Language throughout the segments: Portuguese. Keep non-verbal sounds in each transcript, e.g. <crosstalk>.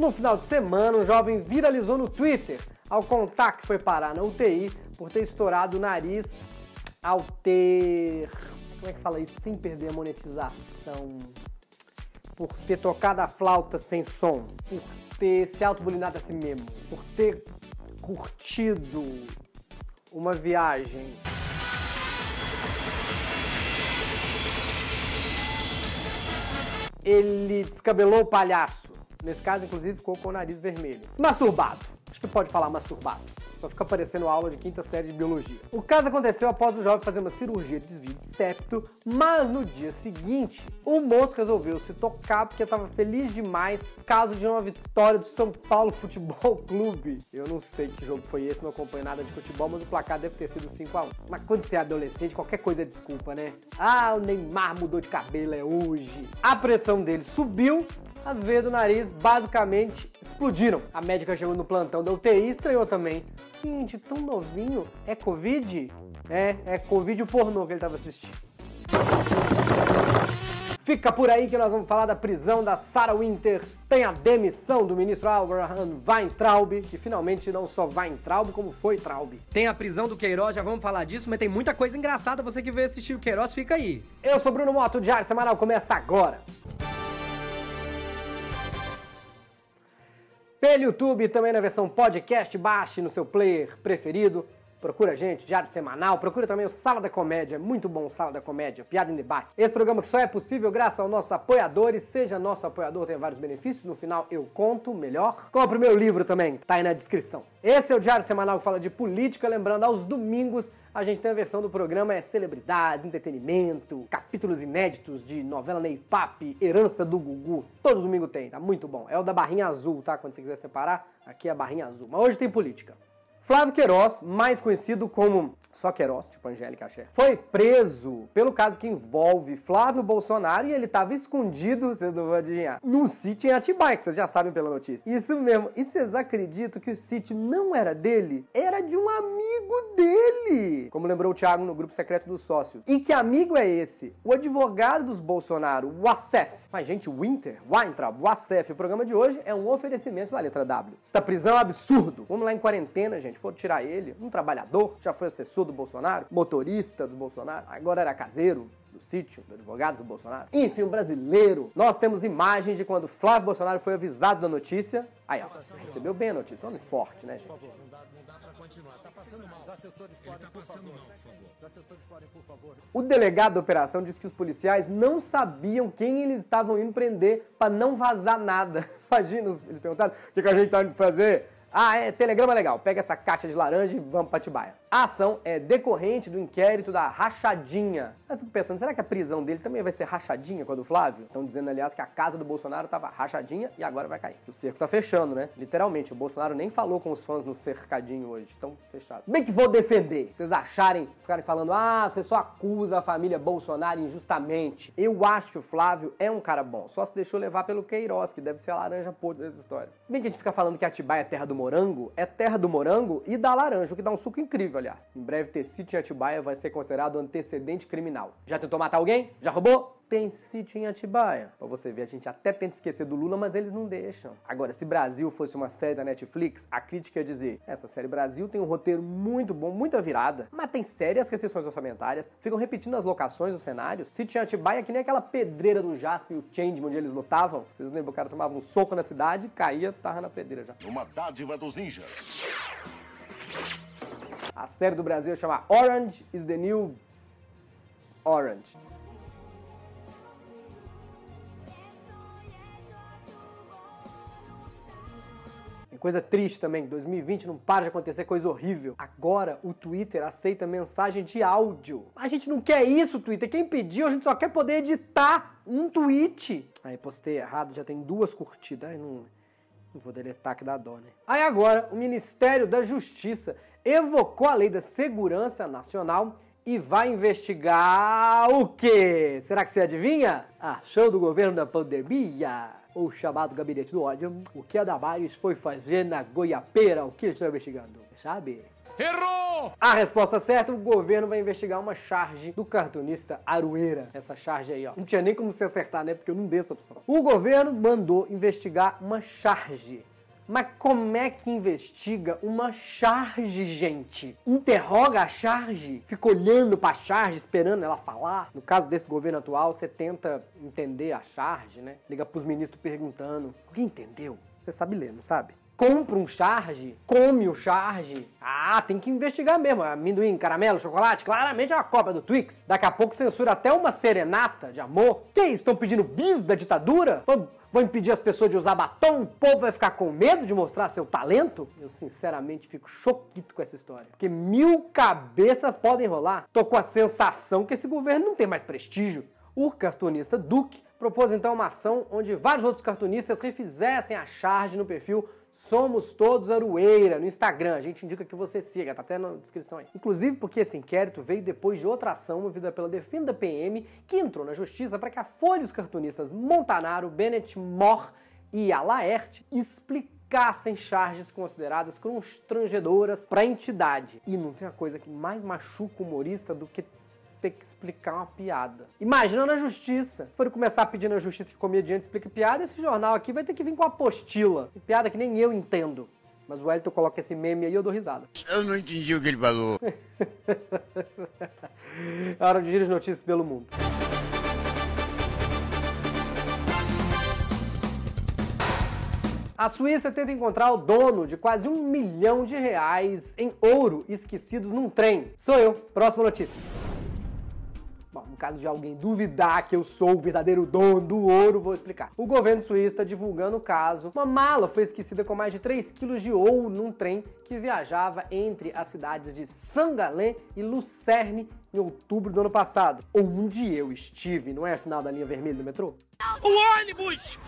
No final de semana, um jovem viralizou no Twitter ao contar que foi parar na UTI por ter estourado o nariz ao ter. Como é que fala isso? Sem perder a monetização. Por ter tocado a flauta sem som. Por ter se autobulinado a si mesmo. Por ter curtido uma viagem. Ele descabelou o palhaço. Nesse caso, inclusive, ficou com o nariz vermelho. Masturbado. Acho que pode falar masturbado. Só fica parecendo aula de quinta série de biologia. O caso aconteceu após o jovem fazer uma cirurgia de desvio de septo, mas no dia seguinte, o moço resolveu se tocar porque estava feliz demais caso de uma vitória do São Paulo Futebol <laughs> Clube. Eu não sei que jogo foi esse, não acompanho nada de futebol, mas o placar deve ter sido 5x1. Mas quando você é adolescente, qualquer coisa é desculpa, né? Ah, o Neymar mudou de cabelo, é hoje. A pressão dele subiu as veias do nariz basicamente explodiram. A médica chegou no plantão da UTI e estranhou também. Gente, tão novinho, é Covid? É, é Covid o pornô que ele estava assistindo. Fica por aí que nós vamos falar da prisão da Sarah Winters. Tem a demissão do ministro Abraham Weintraub, que finalmente não só Weintraub, como foi Traub. Tem a prisão do Queiroz, já vamos falar disso, mas tem muita coisa engraçada. Você que veio assistir o Queiroz, fica aí. Eu sou Bruno Moto, o Diário Semanal começa agora. Pelo YouTube, também na versão podcast, baixe no seu player preferido. Procura a gente, Diário Semanal. Procura também o Sala da Comédia. Muito bom Sala da Comédia, piada em debate. Esse programa que só é possível graças aos nossos apoiadores. Seja nosso apoiador, tem vários benefícios. No final eu conto melhor. Compre o meu livro também, tá aí na descrição. Esse é o Diário Semanal que fala de política. Lembrando, aos domingos a gente tem a versão do programa é celebridades, entretenimento, capítulos inéditos de novela Ney Papi, Herança do Gugu. Todo domingo tem, tá muito bom. É o da barrinha azul, tá? Quando você quiser separar, aqui é a barrinha azul. Mas hoje tem política. Flávio Queiroz, mais conhecido como só Queiroz, tipo Angélica Axé, foi preso pelo caso que envolve Flávio Bolsonaro e ele estava escondido, vocês não vão adivinhar, no sítio em Atibaia, que vocês já sabem pela notícia. Isso mesmo. E vocês acreditam que o sítio não era dele? Era de um amigo dele! Como lembrou o Thiago no grupo secreto dos sócios. E que amigo é esse? O advogado dos Bolsonaro, o Wassef. Mas, gente, Winter, Weintraub, Wassef. O programa de hoje é um oferecimento da letra W. Esta prisão é absurdo. Vamos lá em quarentena, gente. Foram tirar ele, um trabalhador, já foi assessor do Bolsonaro, motorista do Bolsonaro, agora era caseiro do sítio, do advogado do Bolsonaro. Enfim, um brasileiro. Nós temos imagens de quando Flávio Bolsonaro foi avisado da notícia. Aí, ó, recebeu bem a notícia. Homem forte, né, gente? Por favor, não dá, não dá pra continuar. Tá passando mal. Os assessores podem, por favor. Os assessores podem, por favor. O delegado da operação disse que os policiais não sabiam quem eles estavam indo prender para não vazar nada. <laughs> Imagina, eles perguntaram: o que, que a gente tá indo fazer? Ah, é, telegrama legal. Pega essa caixa de laranja e vamos pra Tibaia. A ação é decorrente do inquérito da rachadinha. Eu fico pensando, será que a prisão dele também vai ser rachadinha com a do Flávio? Estão dizendo, aliás, que a casa do Bolsonaro tava rachadinha e agora vai cair. O cerco tá fechando, né? Literalmente, o Bolsonaro nem falou com os fãs no cercadinho hoje. Estão fechados. Bem que vou defender. Vocês acharem, ficarem falando, ah, você só acusa a família Bolsonaro injustamente. Eu acho que o Flávio é um cara bom. Só se deixou levar pelo Queiroz, que deve ser a laranja podre dessa história. Se bem que a gente fica falando que Atibaia é terra do morango, é terra do morango e da laranja, o que dá um suco incrível, aliás. Em breve, ter sítio em Atibaia vai ser considerado antecedente criminal. Já tentou matar alguém? Já roubou? Tem sítio em Atibaia. Pra você ver, a gente até tenta esquecer do Lula, mas eles não deixam. Agora, se Brasil fosse uma série da Netflix, a crítica ia dizer: essa série Brasil tem um roteiro muito bom, muita virada, mas tem sérias restrições orçamentárias, ficam repetindo as locações, os cenários. Sítio em Atibaia é que nem aquela pedreira do Jasper e o Changeman onde eles lutavam. Vocês lembram? O cara tomava um soco na cidade, caía, tava na pedreira já. Uma dádiva dos ninjas. A série do Brasil chama Orange is the New Orange. Coisa triste também, 2020 não para de acontecer coisa horrível. Agora o Twitter aceita mensagem de áudio. A gente não quer isso, Twitter. Quem pediu, a gente só quer poder editar um tweet. Aí postei errado, já tem duas curtidas. Aí não, não vou deletar que dá dó, né? Aí agora o Ministério da Justiça evocou a Lei da Segurança Nacional e vai investigar o quê? Será que você adivinha? Achou do governo da pandemia? O chamado gabinete do ódio. O que a Damares foi fazer na Goiapeira? O que eles estão investigando? Sabe? Errou! A resposta certa, o governo vai investigar uma charge do cartunista Arueira. Essa charge aí, ó. Não tinha nem como se acertar, né? Porque eu não dei essa opção. O governo mandou investigar uma charge. Mas como é que investiga uma charge, gente? Interroga a charge? Fica olhando pra charge, esperando ela falar? No caso desse governo atual, você tenta entender a charge, né? Liga pros ministros perguntando. Alguém entendeu? Você sabe ler, não sabe? compra um charge, come o charge. Ah, tem que investigar mesmo. Amendoim, caramelo, chocolate, claramente é uma cópia do Twix. Daqui a pouco censura até uma serenata de amor. Que isso? Estão pedindo bis da ditadura? Vão, vão impedir as pessoas de usar batom? O povo vai ficar com medo de mostrar seu talento? Eu sinceramente fico choquito com essa história. Porque mil cabeças podem rolar. Tô com a sensação que esse governo não tem mais prestígio. O cartunista Duque propôs então uma ação onde vários outros cartunistas refizessem a charge no perfil Somos Todos Arueira no Instagram. A gente indica que você siga, tá até na descrição aí. Inclusive porque esse inquérito veio depois de outra ação movida pela Defenda PM, que entrou na justiça para que a Folha e os cartunistas Montanaro, Bennett, Mor e Alaerte explicassem charges consideradas constrangedoras para a entidade. E não tem uma coisa que mais machuca o humorista do que ter que explicar uma piada. Imagina na justiça. Se for começar pedindo na justiça que comediante explique piada, esse jornal aqui vai ter que vir com apostila. Piada que nem eu entendo. Mas o Wellington coloca esse meme aí e eu dou risada. Eu não entendi o que ele falou. é <laughs> hora de giro de notícias pelo mundo. A Suíça tenta encontrar o dono de quase um milhão de reais em ouro esquecidos num trem. Sou eu. Próxima notícia. Bom, caso de alguém duvidar que eu sou o verdadeiro dono do ouro, vou explicar. O governo suíço está divulgando o caso. Uma mala foi esquecida com mais de 3 quilos de ouro num trem que viajava entre as cidades de Sangalé e Lucerne em outubro do ano passado. Onde eu estive, não é a final da linha vermelha do metrô? O ônibus!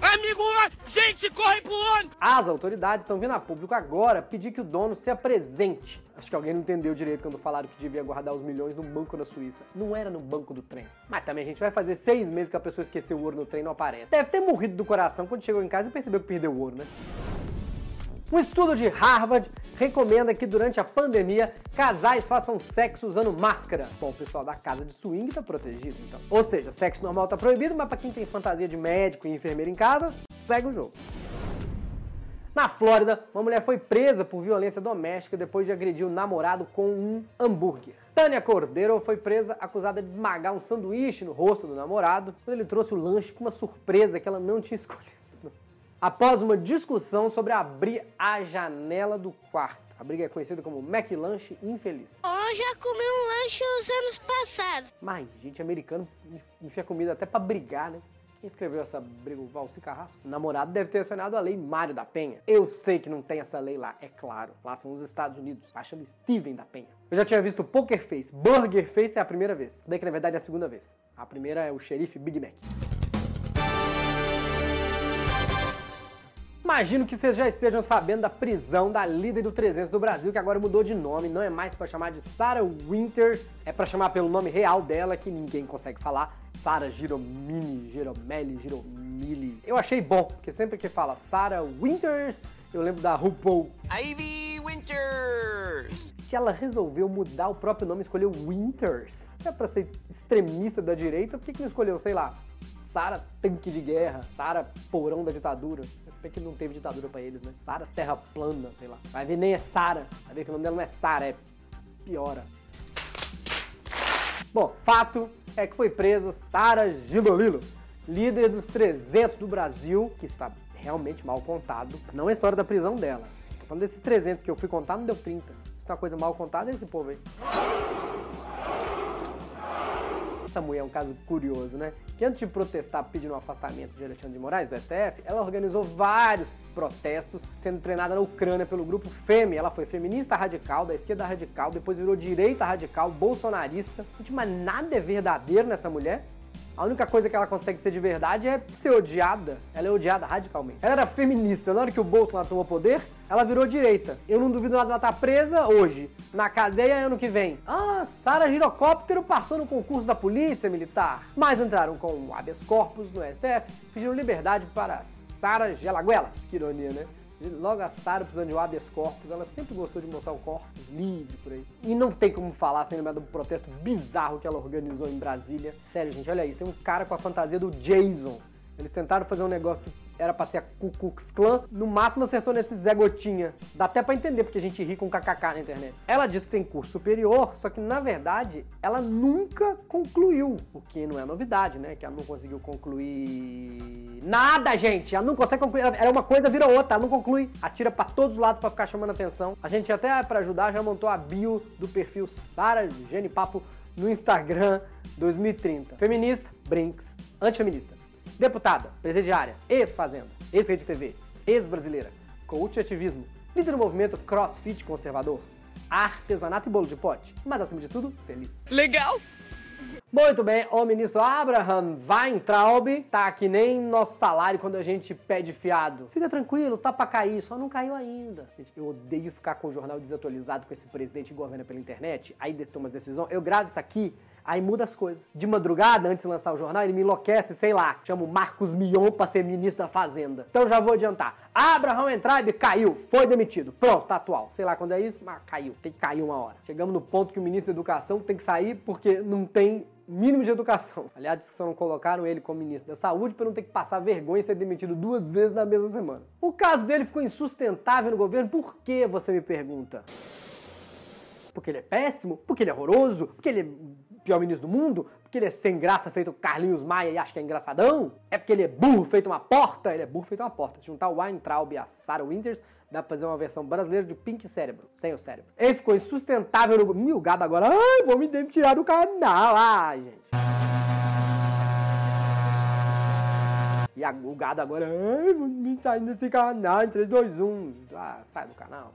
Amigo, gente, corre pro ônibus! As autoridades estão vindo a público agora pedir que o dono se apresente. Acho que alguém não entendeu direito quando falaram que devia guardar os milhões no banco da Suíça. Não era no banco do trem. Mas também a gente vai fazer seis meses que a pessoa esqueceu o ouro no trem e não aparece. Deve ter morrido do coração quando chegou em casa e percebeu que perdeu o ouro, né? Um estudo de Harvard recomenda que durante a pandemia casais façam sexo usando máscara. Bom, o pessoal da casa de swing tá protegido, então. Ou seja, sexo normal tá proibido, mas para quem tem fantasia de médico e enfermeiro em casa, segue o jogo. Na Flórida, uma mulher foi presa por violência doméstica depois de agredir o namorado com um hambúrguer. Tânia Cordeiro foi presa acusada de esmagar um sanduíche no rosto do namorado quando ele trouxe o lanche com uma surpresa que ela não tinha <laughs> escolhido após uma discussão sobre abrir a janela do quarto. A briga é conhecida como McLanche Infeliz. Eu já comi um lanche os anos passados. Mas, gente, americano enfia comida até pra brigar, né? Quem escreveu essa briga, o Valci Carrasco? O namorado deve ter acionado a lei Mário da Penha. Eu sei que não tem essa lei lá, é claro. Lá são os Estados Unidos, achando Steven da Penha. Eu já tinha visto Poker Face. Burger Face é a primeira vez. Bem que na verdade é a segunda vez. A primeira é o xerife Big Mac. Imagino que vocês já estejam sabendo da prisão da líder do 300 do Brasil, que agora mudou de nome, não é mais para chamar de Sarah Winters, é para chamar pelo nome real dela, que ninguém consegue falar, Sarah Giromini, Giromeli, Giromili. Eu achei bom, porque sempre que fala Sarah Winters, eu lembro da RuPaul. Ivy Winters! Que ela resolveu mudar o próprio nome e escolheu Winters. É pra ser extremista da direita, por que, que não escolheu, sei lá, Sara tanque de guerra, Sara porão da ditadura. Se bem que não teve ditadura pra eles, né? Sara terra plana, sei lá. Vai ver nem é Sara. Vai ver que o nome dela não é Sara, é piora. Bom, fato é que foi presa Sara Gilolilo, líder dos 300 do Brasil, que está realmente mal contado. Não é a história da prisão dela. Tô falando desses 300 que eu fui contar, não deu 30. Isso é uma coisa mal contada, esse povo aí essa mulher é um caso curioso, né? Que antes de protestar pedindo o afastamento de Alexandre de Moraes do STF, ela organizou vários protestos, sendo treinada na Ucrânia pelo grupo FEME. Ela foi feminista radical, da esquerda radical, depois virou direita radical, bolsonarista. Mas nada é verdadeiro nessa mulher. A única coisa que ela consegue ser de verdade é ser odiada. Ela é odiada radicalmente. Ela era feminista. Na hora que o Bolsonaro tomou poder, ela virou direita. Eu não duvido nada ela tá presa hoje. Na cadeia ano que vem. Ah, Sara Girocóptero passou no concurso da polícia militar. Mas entraram com habeas corpus no STF, pediram liberdade para Sara Gelaguela. Que ironia, né? Logo a Sara precisando de um habeas corpus, ela sempre gostou de montar o corpus livre por aí. E não tem como falar sem lembrar do protesto bizarro que ela organizou em Brasília. Sério, gente, olha isso. Tem um cara com a fantasia do Jason. Eles tentaram fazer um negócio era pra ser a Ku Klux Klan, no máximo acertou nesse Zé Gotinha. Dá até pra entender porque a gente ri com kkk na internet. Ela diz que tem curso superior, só que na verdade ela nunca concluiu, o que não é novidade, né? Que ela não conseguiu concluir nada, gente. Ela não consegue concluir, era uma coisa vira outra, ela não conclui. Atira pra todos os lados pra ficar chamando atenção. A gente até para ajudar já montou a bio do perfil Sara Gene Papo no Instagram 2030. Feminista, Brinks, antifeminista. Deputada, presidiária, ex-fazenda, ex-rede TV, ex-brasileira, coach ativismo, líder do movimento crossfit conservador, artesanato e bolo de pote, mas acima de tudo, feliz. Legal! Muito bem, o ministro Abraham Weintraub tá que nem nosso salário quando a gente pede fiado. Fica tranquilo, tá pra cair, só não caiu ainda. Gente, eu odeio ficar com o jornal desatualizado com esse presidente que governa pela internet, aí toma as decisões. Eu gravo isso aqui, aí muda as coisas. De madrugada, antes de lançar o jornal, ele me enlouquece, sei lá, chama o Marcos Mion pra ser ministro da Fazenda. Então já vou adiantar. Abraham Weintraub caiu, foi demitido. Pronto, tá atual. Sei lá quando é isso, mas caiu. Tem que cair uma hora. Chegamos no ponto que o ministro da Educação tem que sair porque não tem mínimo de educação. <laughs> Aliás, só não colocaram ele como ministro da Saúde para não ter que passar vergonha e ser demitido duas vezes na mesma semana. O caso dele ficou insustentável no governo, por que você me pergunta? Porque ele é péssimo? Porque ele é horroroso? Porque ele é pior ministro do mundo? Porque ele é sem graça feito Carlinhos Maia e acha que é engraçadão? É porque ele é burro feito uma porta? Ele é burro feito uma porta. Se juntar o Weintraub e a Sarah Winters, dá pra fazer uma versão brasileira de Pink Cérebro, sem o cérebro. Ele ficou insustentável no... Mil gado agora, ai, vou me tirar do canal, ai, gente. E a, o gado agora, ai, vou me sair desse canal em 3, 2, 1. Ah, sai do canal.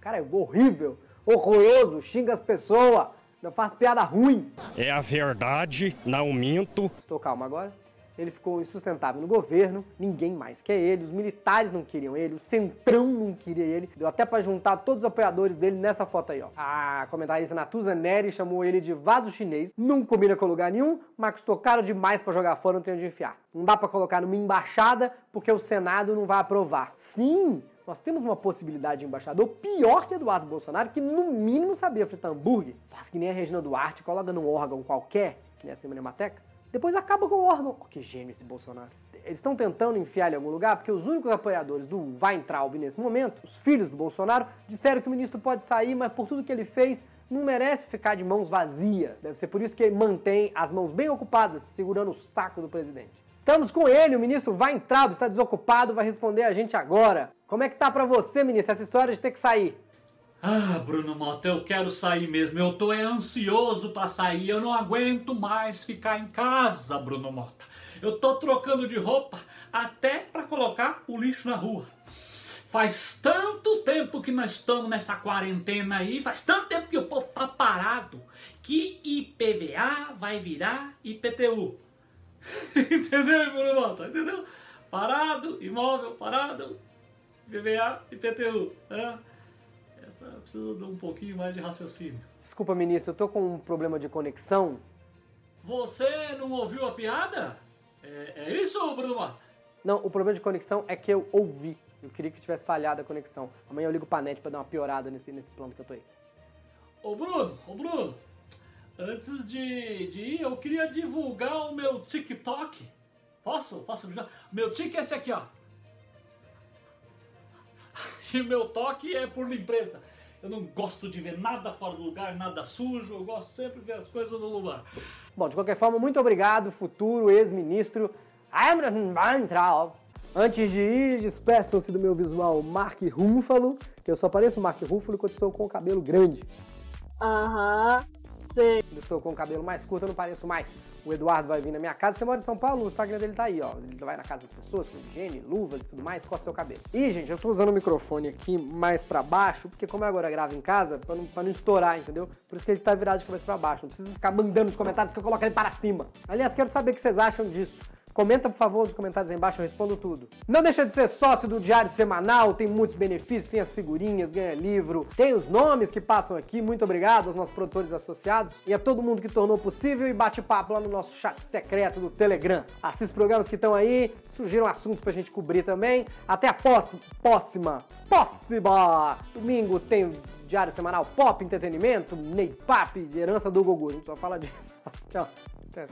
Cara é horrível, horroroso, xinga as pessoas, não faz piada ruim. É a verdade, não minto. Estou calmo agora. Ele ficou insustentável no governo, ninguém mais quer ele, os militares não queriam ele, o Centrão não queria ele. Deu até pra juntar todos os apoiadores dele nessa foto aí, ó. A comentarista Natuza Neri chamou ele de vaso chinês, não combina com lugar nenhum, mas custou caro demais pra jogar fora, não tem onde enfiar. Não dá pra colocar numa embaixada porque o Senado não vai aprovar. Sim, nós temos uma possibilidade de embaixador pior que Eduardo Bolsonaro, que no mínimo sabia fritar hambúrguer. Faz que nem a Regina Duarte, coloca num órgão qualquer, que nem a Cinemateca, depois acaba com o órgão. Oh, que gênio esse Bolsonaro. Eles estão tentando enfiar ele em algum lugar porque os únicos apoiadores do Weintraub nesse momento, os filhos do Bolsonaro, disseram que o ministro pode sair, mas por tudo que ele fez, não merece ficar de mãos vazias. Deve ser por isso que ele mantém as mãos bem ocupadas, segurando o saco do presidente. Estamos com ele, o ministro Weintraub está desocupado, vai responder a gente agora. Como é que tá para você, ministro, essa história de ter que sair? Ah, Bruno Mota, eu quero sair mesmo. Eu tô é ansioso para sair. Eu não aguento mais ficar em casa, Bruno Mota. Eu tô trocando de roupa até para colocar o lixo na rua. Faz tanto tempo que nós estamos nessa quarentena aí, faz tanto tempo que o povo tá parado, que IPVA vai virar IPTU. <laughs> Entendeu, Bruno Mota? Entendeu? Parado, imóvel parado, IPVA, IPTU. Né? Essa precisa de um pouquinho mais de raciocínio. Desculpa, ministro, eu tô com um problema de conexão. Você não ouviu a piada? É, é isso, Bruno Mota? Não, o problema de conexão é que eu ouvi. Eu queria que tivesse falhado a conexão. Amanhã eu ligo pra net pra dar uma piorada nesse, nesse plano que eu tô aí. Ô Bruno, ô Bruno, antes de, de ir, eu queria divulgar o meu TikTok. Posso? Posso? Meu tic é esse aqui, ó. <laughs> E o meu toque é por limpeza. Eu não gosto de ver nada fora do lugar, nada sujo. Eu gosto sempre de ver as coisas no lugar. Bom, de qualquer forma, muito obrigado, futuro ex-ministro Abraham Weintraub. Antes de ir, despeçam-se do meu visual Mark Ruffalo, que eu só pareço Mark Ruffalo quando estou com o cabelo grande. Aham, sei. Quando estou com o cabelo mais curto, eu não pareço mais. O Eduardo vai vir na minha casa. Você mora em São Paulo, o Instagram dele tá aí, ó. Ele vai na casa das pessoas com higiene, luvas e tudo mais, corta seu cabelo. E, gente, eu tô usando o microfone aqui mais pra baixo, porque como eu agora gravo em casa, pra não, pra não estourar, entendeu? Por isso que ele está virado de cabeça pra baixo. Não precisa ficar mandando nos comentários que eu coloco ele para cima. Aliás, quero saber o que vocês acham disso. Comenta, por favor, nos comentários aí embaixo, eu respondo tudo. Não deixa de ser sócio do Diário Semanal, tem muitos benefícios, tem as figurinhas, ganha livro, tem os nomes que passam aqui. Muito obrigado aos nossos produtores associados e a todo mundo que tornou possível e bate papo lá no nosso chat secreto do Telegram. Assista os programas que estão aí, surgiram assuntos pra gente cobrir também. Até a próxima, próxima, próxima! Domingo tem Diário Semanal Pop Entretenimento, Ney Pap, herança do Gugu. A gente só fala disso. <laughs> Tchau. Até.